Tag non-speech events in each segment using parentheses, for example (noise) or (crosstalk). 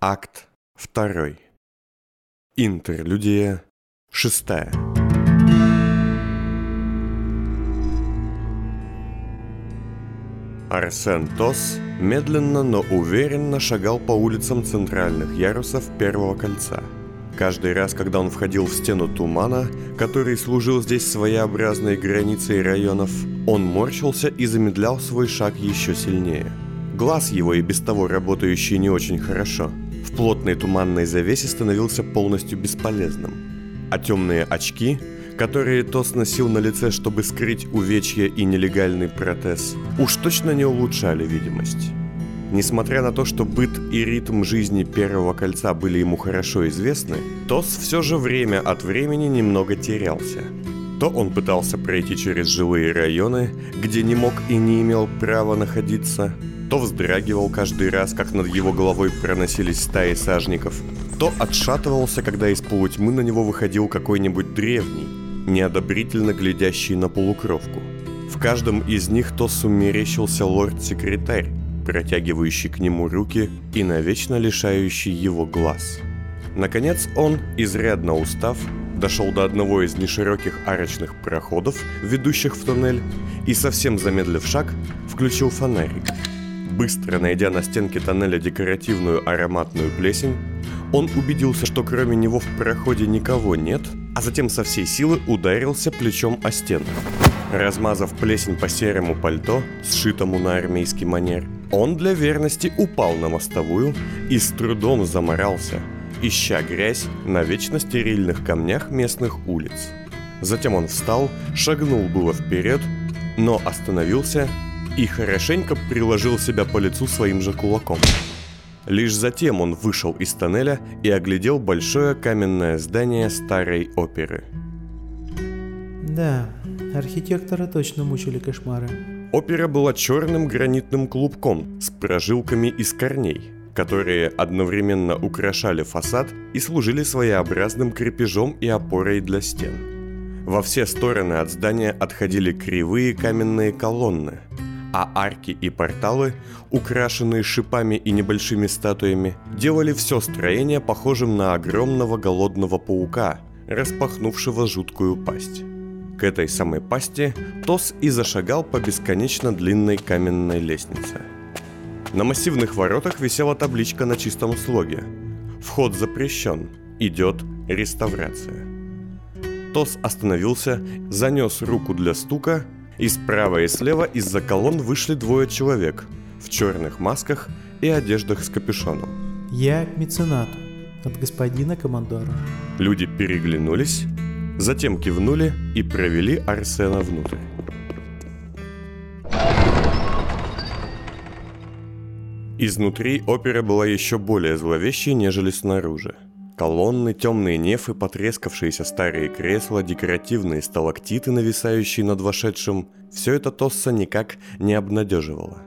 Акт 2. Интерлюдия 6. Арсен Тос медленно, но уверенно шагал по улицам центральных ярусов Первого кольца. Каждый раз, когда он входил в стену тумана, который служил здесь своеобразной границей районов, он морщился и замедлял свой шаг еще сильнее. Глаз его и без того работающий не очень хорошо – в плотной туманной завесе становился полностью бесполезным. А темные очки, которые Тос носил на лице, чтобы скрыть увечья и нелегальный протез, уж точно не улучшали видимость. Несмотря на то, что быт и ритм жизни Первого Кольца были ему хорошо известны, Тос все же время от времени немного терялся. То он пытался пройти через жилые районы, где не мог и не имел права находиться, то вздрагивал каждый раз, как над его головой проносились стаи сажников, то отшатывался, когда из полутьмы на него выходил какой-нибудь древний, неодобрительно глядящий на полукровку. В каждом из них то сумерещился лорд-секретарь, протягивающий к нему руки и навечно лишающий его глаз. Наконец он, изрядно устав, дошел до одного из нешироких арочных проходов, ведущих в туннель, и совсем замедлив шаг, включил фонарик – Быстро найдя на стенке тоннеля декоративную ароматную плесень, он убедился, что кроме него в проходе никого нет, а затем со всей силы ударился плечом о стену. Размазав плесень по серому пальто, сшитому на армейский манер, он для верности упал на мостовую и с трудом заморался, ища грязь на вечно стерильных камнях местных улиц. Затем он встал, шагнул было вперед, но остановился и хорошенько приложил себя по лицу своим же кулаком. Лишь затем он вышел из тоннеля и оглядел большое каменное здание старой оперы. Да, архитектора точно мучили кошмары. Опера была черным гранитным клубком с прожилками из корней, которые одновременно украшали фасад и служили своеобразным крепежом и опорой для стен. Во все стороны от здания отходили кривые каменные колонны, а арки и порталы, украшенные шипами и небольшими статуями, делали все строение похожим на огромного голодного паука, распахнувшего жуткую пасть. К этой самой пасти Тос и зашагал по бесконечно длинной каменной лестнице. На массивных воротах висела табличка на чистом слоге. Вход запрещен. Идет реставрация. Тос остановился, занес руку для стука и справа и слева из-за колонн вышли двое человек в черных масках и одеждах с капюшоном. Я к меценату от господина командора. Люди переглянулись, затем кивнули и провели Арсена внутрь. Изнутри опера была еще более зловещей, нежели снаружи – Колонны, темные нефы, потрескавшиеся старые кресла, декоративные сталактиты, нависающие над вошедшим – все это Тосса никак не обнадеживало.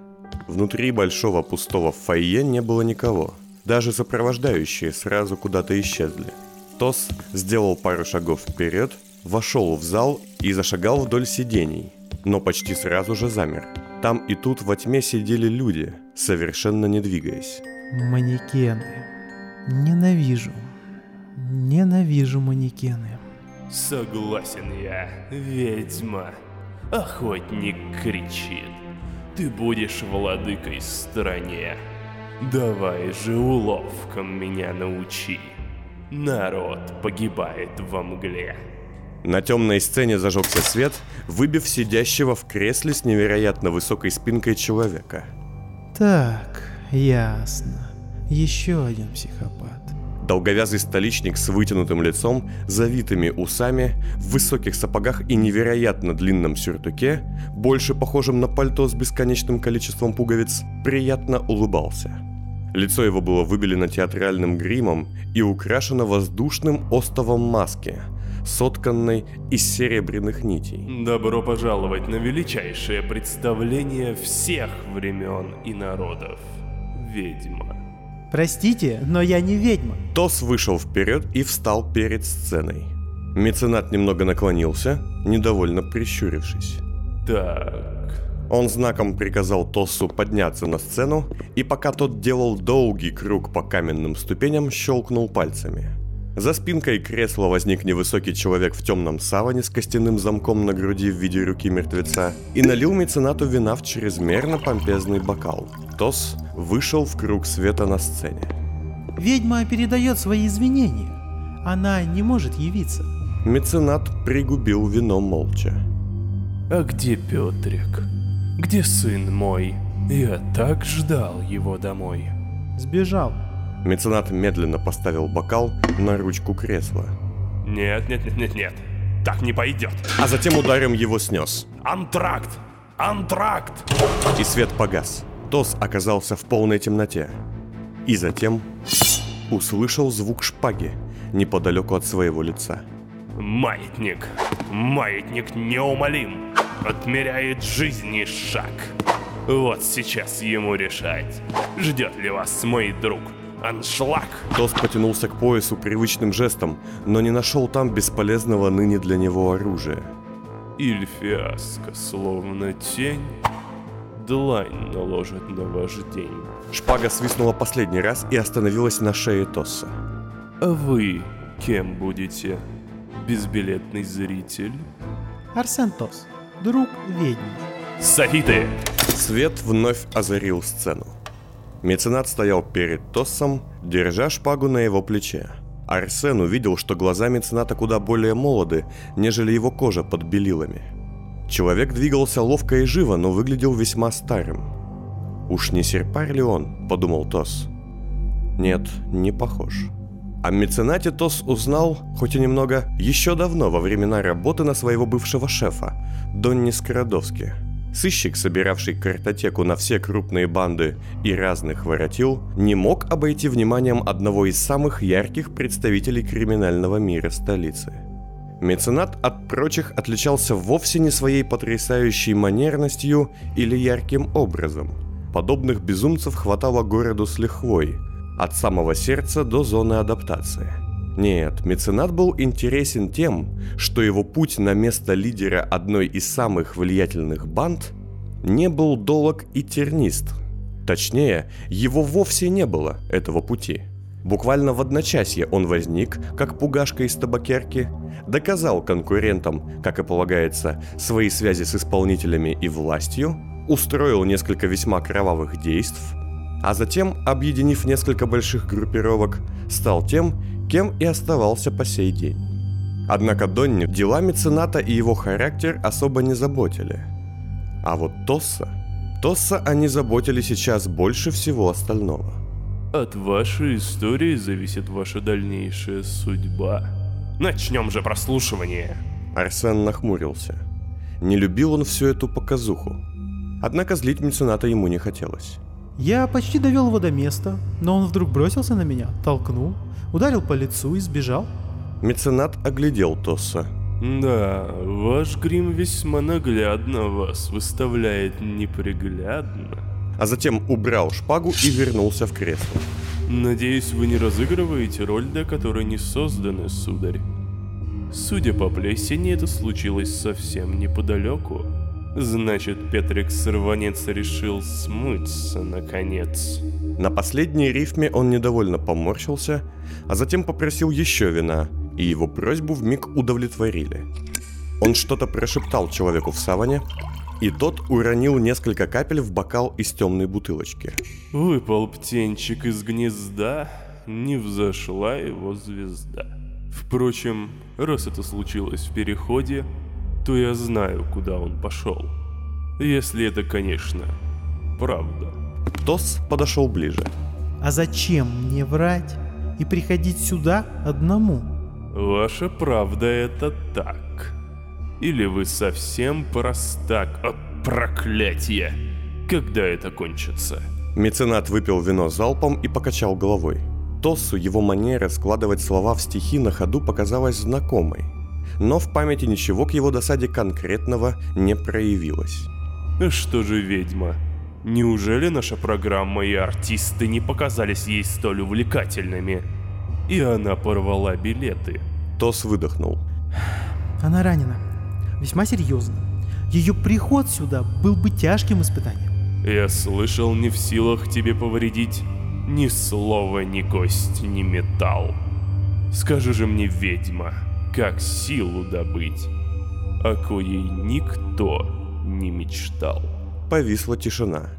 Внутри большого пустого фойе не было никого. Даже сопровождающие сразу куда-то исчезли. Тос сделал пару шагов вперед, вошел в зал и зашагал вдоль сидений, но почти сразу же замер. Там и тут во тьме сидели люди, совершенно не двигаясь. Манекены. Ненавижу. Ненавижу манекены. Согласен я, ведьма. Охотник кричит. Ты будешь владыкой в стране. Давай же уловкам меня научи. Народ погибает во мгле. На темной сцене зажегся свет, выбив сидящего в кресле с невероятно высокой спинкой человека. Так, ясно. Еще один психопат. Долговязый столичник с вытянутым лицом, завитыми усами, в высоких сапогах и невероятно длинном сюртуке, больше похожим на пальто с бесконечным количеством пуговиц, приятно улыбался. Лицо его было выбелено театральным гримом и украшено воздушным остовом маски, сотканной из серебряных нитей. Добро пожаловать на величайшее представление всех времен и народов. Ведьма. Простите, но я не ведьма. Тос вышел вперед и встал перед сценой. Меценат немного наклонился, недовольно прищурившись. Так, Он знаком приказал Тоссу подняться на сцену, и пока тот делал долгий круг по каменным ступеням, щелкнул пальцами. За спинкой кресла возник невысокий человек в темном саване с костяным замком на груди в виде руки мертвеца и налил меценату вина в чрезмерно помпезный бокал. Тос вышел в круг света на сцене. Ведьма передает свои извинения. Она не может явиться. Меценат пригубил вино молча. А где Петрик? Где сын мой? Я так ждал его домой. Сбежал. Меценат медленно поставил бокал на ручку кресла. Нет, нет, нет, нет, нет. Так не пойдет. А затем ударом его снес. Антракт! Антракт! И свет погас. Тос оказался в полной темноте. И затем услышал звук шпаги неподалеку от своего лица. Маятник. Маятник неумолим. Отмеряет жизни шаг. Вот сейчас ему решать, ждет ли вас мой друг. Аншлаг. Тос потянулся к поясу привычным жестом, но не нашел там бесполезного ныне для него оружия. Иль фиаско, словно тень, длань наложит на ваш день. Шпага свистнула последний раз и остановилась на шее Тосса. А вы кем будете? Безбилетный зритель? Арсен Тос, друг ведьмы. Софиты! Свет вновь озарил сцену. Меценат стоял перед Тоссом, держа шпагу на его плече. Арсен увидел, что глаза мецената куда более молоды, нежели его кожа под белилами. Человек двигался ловко и живо, но выглядел весьма старым. «Уж не серпарь ли он?» – подумал Тосс. Нет, не похож. О меценате Тос узнал, хоть и немного, еще давно, во времена работы на своего бывшего шефа, Донни Скородовски – Сыщик, собиравший картотеку на все крупные банды и разных воротил, не мог обойти вниманием одного из самых ярких представителей криминального мира столицы. Меценат от прочих отличался вовсе не своей потрясающей манерностью или ярким образом. Подобных безумцев хватало городу с лихвой, от самого сердца до зоны адаптации – нет, меценат был интересен тем, что его путь на место лидера одной из самых влиятельных банд не был долг и тернист. Точнее, его вовсе не было, этого пути. Буквально в одночасье он возник, как пугашка из табакерки, доказал конкурентам, как и полагается, свои связи с исполнителями и властью, устроил несколько весьма кровавых действий, а затем, объединив несколько больших группировок, стал тем, кем и оставался по сей день. Однако Донни дела мецената и его характер особо не заботили. А вот Тосса... Тосса они заботили сейчас больше всего остального. От вашей истории зависит ваша дальнейшая судьба. Начнем же прослушивание. Арсен нахмурился. Не любил он всю эту показуху. Однако злить мецената ему не хотелось. Я почти довел его до места, но он вдруг бросился на меня, толкнул, ударил по лицу и сбежал. Меценат оглядел Тосса. Да, ваш грим весьма наглядно вас выставляет неприглядно. А затем убрал шпагу и вернулся в кресло. Надеюсь, вы не разыгрываете роль, для которой не созданы, сударь. Судя по плесени, это случилось совсем неподалеку. Значит, Петрик Сорванец решил смыться, наконец. На последней рифме он недовольно поморщился, а затем попросил еще вина, и его просьбу вмиг удовлетворили. Он что-то прошептал человеку в саване, и тот уронил несколько капель в бокал из темной бутылочки. Выпал птенчик из гнезда, не взошла его звезда. Впрочем, раз это случилось в переходе, то я знаю, куда он пошел. Если это, конечно, правда. Тос подошел ближе. А зачем мне врать и приходить сюда одному? Ваша правда это так. Или вы совсем простак? О, проклятие! Когда это кончится? Меценат выпил вино залпом и покачал головой. Тоссу его манера складывать слова в стихи на ходу показалась знакомой но в памяти ничего к его досаде конкретного не проявилось. Что же ведьма? Неужели наша программа и артисты не показались ей столь увлекательными? И она порвала билеты. Тос выдохнул. Она ранена. Весьма серьезно. Ее приход сюда был бы тяжким испытанием. Я слышал, не в силах тебе повредить ни слова, ни кость, ни металл. Скажи же мне, ведьма, как силу добыть, о коей никто не мечтал. Повисла тишина.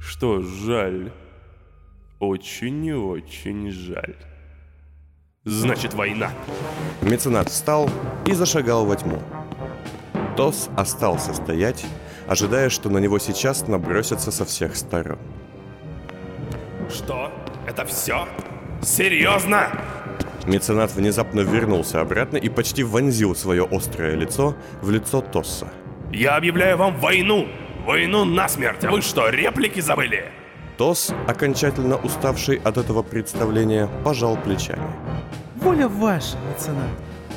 Что жаль, очень и очень жаль. Значит, война. Меценат встал и зашагал во тьму. Тос остался стоять, ожидая, что на него сейчас набросятся со всех сторон. Что? Это все? Серьезно? Меценат внезапно вернулся обратно и почти вонзил свое острое лицо в лицо Тосса. Я объявляю вам войну! Войну насмерть! А вы что, реплики забыли? Тос, окончательно уставший от этого представления, пожал плечами. Воля ваша, меценат.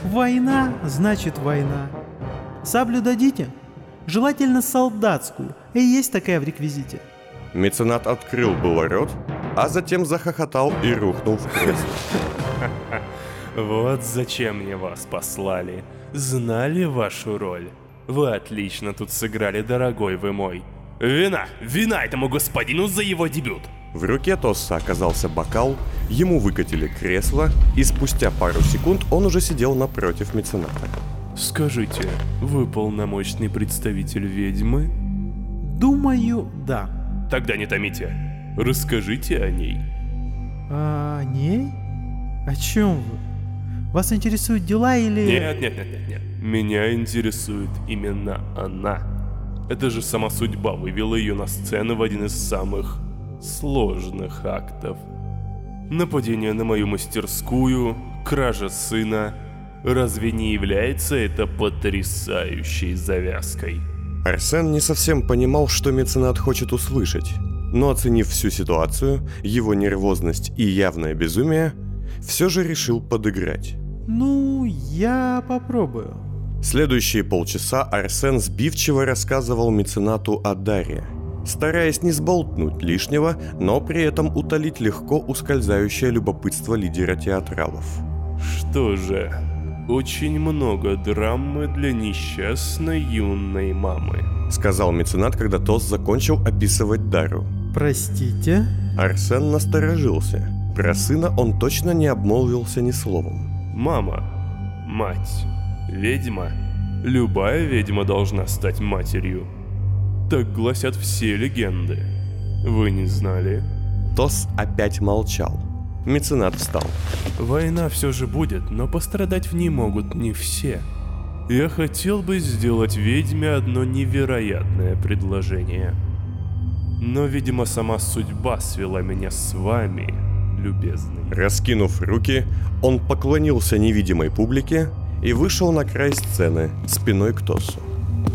Война значит война. Саблю дадите? Желательно солдатскую. И есть такая в реквизите. Меценат открыл было рот, а затем захохотал и рухнул в кресло. (laughs) Вот зачем мне вас послали. Знали вашу роль. Вы отлично тут сыграли, дорогой вы мой. Вина! Вина этому господину за его дебют! В руке Тосса оказался бокал, ему выкатили кресло, и спустя пару секунд он уже сидел напротив мецената. Скажите, вы полномочный представитель ведьмы? Думаю, да. Тогда не томите. Расскажите о ней. А о ней? О чем вы? Вас интересуют дела или... Нет, нет, нет, нет, нет. Меня интересует именно она. Это же сама судьба вывела ее на сцену в один из самых сложных актов. Нападение на мою мастерскую, кража сына. Разве не является это потрясающей завязкой? Арсен не совсем понимал, что меценат хочет услышать, но оценив всю ситуацию, его нервозность и явное безумие, все же решил подыграть. Ну, я попробую. Следующие полчаса Арсен сбивчиво рассказывал меценату о Даре, стараясь не сболтнуть лишнего, но при этом утолить легко ускользающее любопытство лидера театралов. Что же, очень много драмы для несчастной юной мамы. Сказал меценат, когда Тос закончил описывать Дару. Простите? Арсен насторожился. Про сына он точно не обмолвился ни словом. Мама, мать, ведьма. Любая ведьма должна стать матерью. Так гласят все легенды. Вы не знали? Тос опять молчал. Меценат встал. Война все же будет, но пострадать в ней могут не все. Я хотел бы сделать ведьме одно невероятное предложение. Но, видимо, сама судьба свела меня с вами, любезный. Раскинув руки, он поклонился невидимой публике и вышел на край сцены, спиной к Тосу.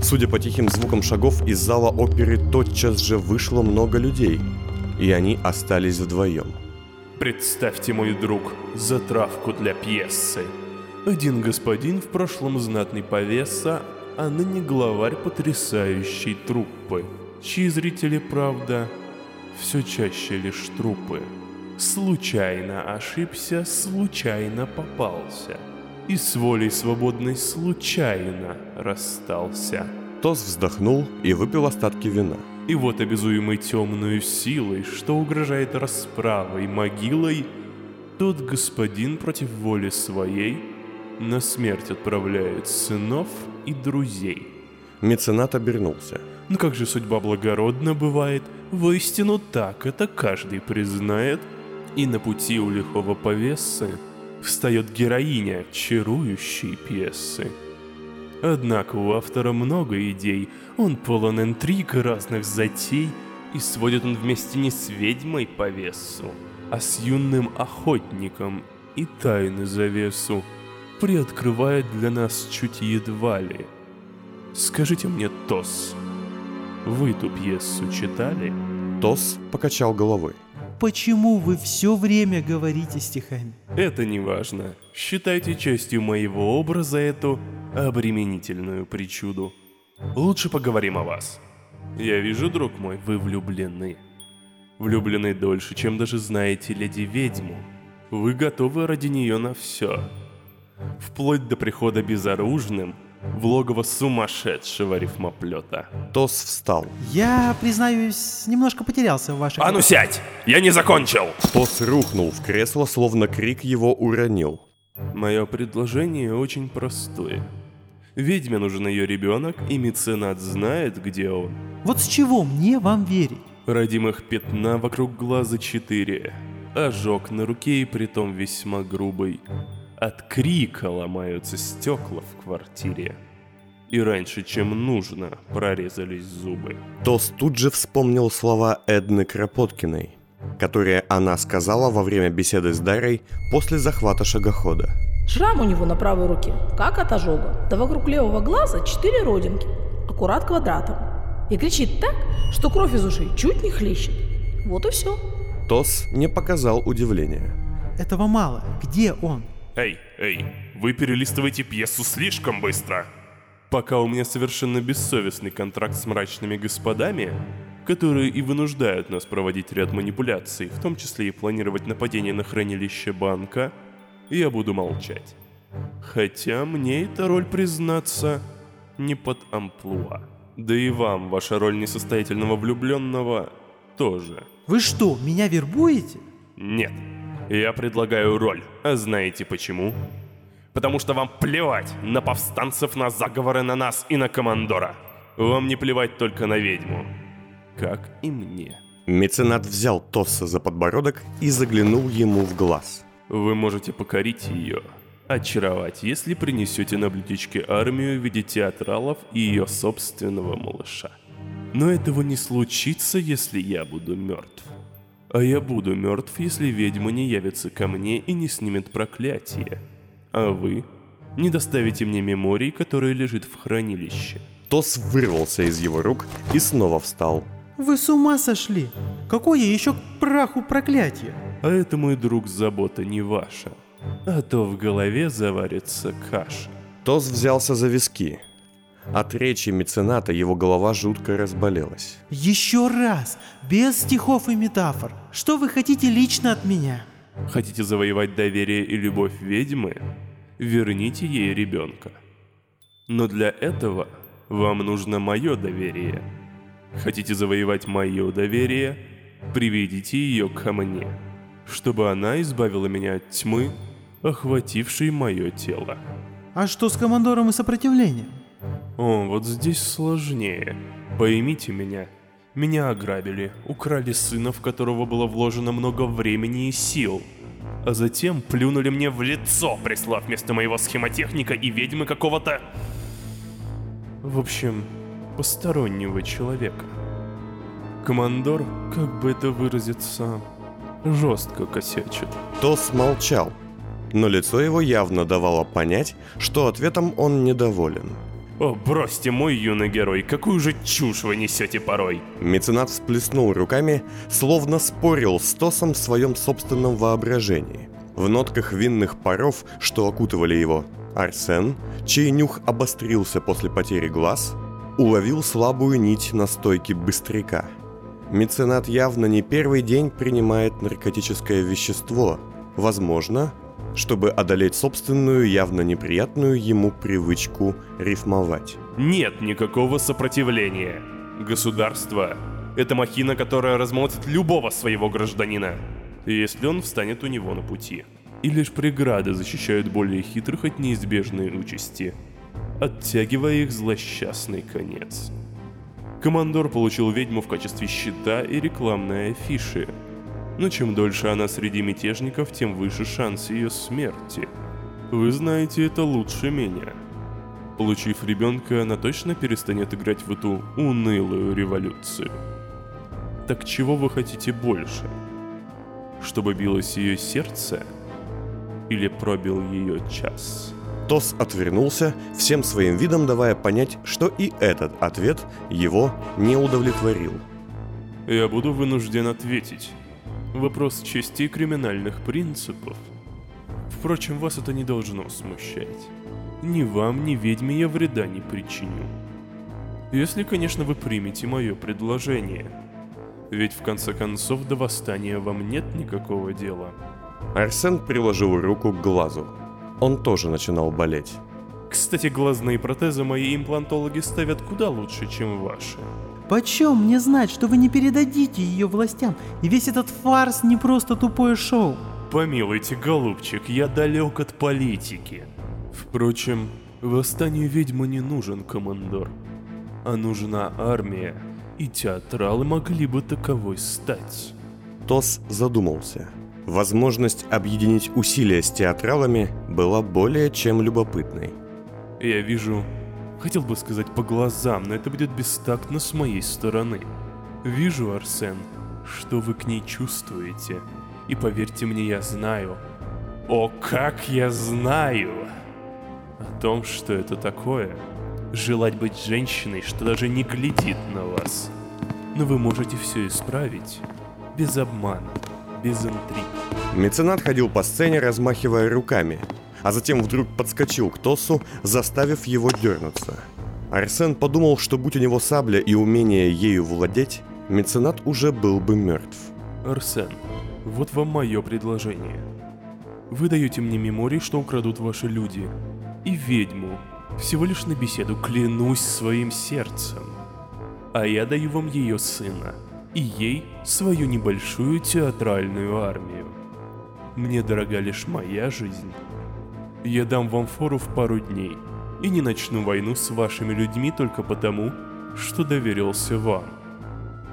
Судя по тихим звукам шагов, из зала оперы тотчас же вышло много людей, и они остались вдвоем. Представьте, мой друг, затравку для пьесы. Один господин в прошлом знатный повеса, а ныне главарь потрясающей труппы, чьи зрители, правда, все чаще лишь трупы. Случайно ошибся, случайно попался. И с волей свободной случайно расстался. Тос вздохнул и выпил остатки вина. И вот обезуемый темную силой, что угрожает расправой, могилой, тот господин против воли своей на смерть отправляет сынов и друзей. Меценат обернулся. Ну как же судьба благородна бывает, воистину так это каждый признает. И на пути у лихого повесы встает героиня чарующей пьесы. Однако у автора много идей, он полон интриг и разных затей, и сводит он вместе не с ведьмой по весу, а с юным охотником и тайны завесу приоткрывает для нас чуть едва ли. Скажите мне, Тос, вы ту пьесу читали? Тос покачал головой. Почему вы все время говорите стихами? Это не важно. Считайте частью моего образа эту обременительную причуду. Лучше поговорим о вас. Я вижу, друг мой, вы влюблены. Влюблены дольше, чем даже знаете леди-ведьму. Вы готовы ради нее на все. Вплоть до прихода безоружным, в логово сумасшедшего рифмоплета. Тос встал. Я, признаюсь, немножко потерялся в ваших... А ну сядь! Я не закончил! Тос рухнул в кресло, словно крик его уронил. Мое предложение очень простое. Ведьме нужен ее ребенок, и меценат знает, где он. Вот с чего мне вам верить? Родимых пятна вокруг глаза четыре. Ожог на руке и притом весьма грубый. От крика ломаются стекла в квартире. И раньше, чем нужно, прорезались зубы. Тос тут же вспомнил слова Эдны Кропоткиной, которые она сказала во время беседы с Дарой после захвата шагохода. Шрам у него на правой руке, как от ожога. Да вокруг левого глаза четыре родинки, аккурат квадратом. И кричит так, что кровь из ушей чуть не хлещет. Вот и все. Тос не показал удивления. Этого мало. Где он? Эй, эй, вы перелистываете пьесу слишком быстро. Пока у меня совершенно бессовестный контракт с мрачными господами, которые и вынуждают нас проводить ряд манипуляций, в том числе и планировать нападение на хранилище банка, я буду молчать. Хотя мне эта роль, признаться, не под амплуа. Да и вам ваша роль несостоятельного влюбленного тоже. Вы что, меня вербуете? Нет, я предлагаю роль. А знаете почему? Потому что вам плевать на повстанцев, на заговоры на нас и на командора. Вам не плевать только на ведьму. Как и мне. Меценат взял Тосса за подбородок и заглянул ему в глаз. Вы можете покорить ее, очаровать, если принесете на блюдечке армию в виде театралов и ее собственного малыша. Но этого не случится, если я буду мертв. А я буду мертв, если ведьма не явится ко мне и не снимет проклятие. А вы не доставите мне меморий, который лежит в хранилище. Тос вырвался из его рук и снова встал. Вы с ума сошли? Какое еще к праху проклятие? А это, мой друг, забота не ваша. А то в голове заварится каша. Тос взялся за виски. От речи мецената его голова жутко разболелась. Еще раз, без стихов и метафор. Что вы хотите лично от меня? Хотите завоевать доверие и любовь ведьмы? Верните ей ребенка. Но для этого вам нужно мое доверие. Хотите завоевать мое доверие? Приведите ее ко мне, чтобы она избавила меня от тьмы, охватившей мое тело. А что с командором и сопротивлением? О, вот здесь сложнее. Поймите меня. Меня ограбили, украли сына, в которого было вложено много времени и сил. А затем плюнули мне в лицо, прислав вместо моего схемотехника и ведьмы какого-то... В общем, постороннего человека. Командор, как бы это выразиться, жестко косячит. Тос молчал, но лицо его явно давало понять, что ответом он недоволен. О, бросьте, мой юный герой, какую же чушь вы несете порой. Меценат всплеснул руками, словно спорил с Тосом в своем собственном воображении. В нотках винных паров, что окутывали его, Арсен, чей нюх обострился после потери глаз, уловил слабую нить на стойке быстряка. Меценат явно не первый день принимает наркотическое вещество, возможно, чтобы одолеть собственную явно неприятную ему привычку рифмовать. Нет никакого сопротивления. Государство — это махина, которая размолотит любого своего гражданина, если он встанет у него на пути. И лишь преграды защищают более хитрых от неизбежной участи, оттягивая их злосчастный конец. Командор получил ведьму в качестве щита и рекламной афиши — но чем дольше она среди мятежников, тем выше шанс ее смерти. Вы знаете это лучше меня. Получив ребенка, она точно перестанет играть в эту унылую революцию. Так чего вы хотите больше? Чтобы билось ее сердце? Или пробил ее час? Тос отвернулся, всем своим видом давая понять, что и этот ответ его не удовлетворил. Я буду вынужден ответить. Вопрос чести и криминальных принципов. Впрочем, вас это не должно смущать. Ни вам, ни ведьме я вреда не причиню. Если, конечно, вы примете мое предложение. Ведь в конце концов до восстания вам нет никакого дела. Арсен приложил руку к глазу. Он тоже начинал болеть. Кстати, глазные протезы мои имплантологи ставят куда лучше, чем ваши. Почем мне знать, что вы не передадите ее властям, и весь этот фарс не просто тупое шоу? Помилуйте, голубчик, я далек от политики. Впрочем, восстанию ведьмы не нужен командор, а нужна армия, и театралы могли бы таковой стать. Тос задумался. Возможность объединить усилия с театралами была более чем любопытной. Я вижу, хотел бы сказать по глазам, но это будет бестактно с моей стороны. Вижу, Арсен, что вы к ней чувствуете. И поверьте мне, я знаю. О, как я знаю! О том, что это такое. Желать быть женщиной, что даже не глядит на вас. Но вы можете все исправить. Без обмана, без интриг. Меценат ходил по сцене, размахивая руками, а затем вдруг подскочил к Тосу, заставив его дернуться. Арсен подумал, что будь у него сабля и умение ею владеть, меценат уже был бы мертв. Арсен, вот вам мое предложение. Вы даете мне меморий, что украдут ваши люди, и ведьму, всего лишь на беседу, клянусь своим сердцем. А я даю вам ее сына, и ей свою небольшую театральную армию. Мне дорога лишь моя жизнь. Я дам вам фору в пару дней, и не начну войну с вашими людьми только потому, что доверился вам.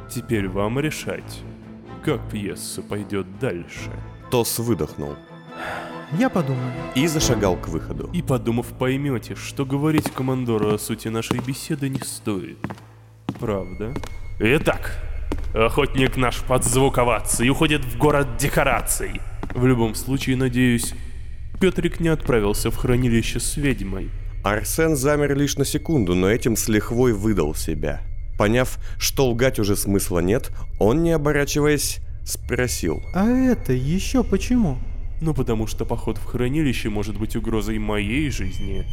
Теперь вам решать, как пьеса пойдет дальше. Тос выдохнул Я подумаю. и зашагал к выходу. И подумав, поймете, что говорить командору о сути нашей беседы не стоит. Правда? Итак, охотник наш под звук оваций уходит в город декораций. В любом случае, надеюсь, Петрик не отправился в хранилище с ведьмой. Арсен замер лишь на секунду, но этим с лихвой выдал себя. Поняв, что лгать уже смысла нет, он, не оборачиваясь, спросил. А это еще почему? Ну потому что поход в хранилище может быть угрозой моей жизни.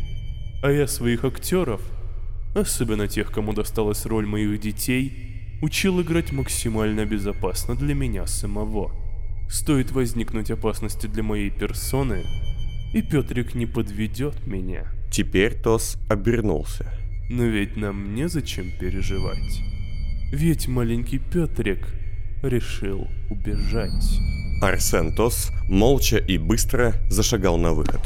А я своих актеров, особенно тех, кому досталась роль моих детей, учил играть максимально безопасно для меня самого. Стоит возникнуть опасности для моей персоны, и Петрик не подведет меня. Теперь Тос обернулся. Но ведь нам незачем переживать. Ведь маленький Петрик решил убежать. Арсен Тос молча и быстро зашагал на выход.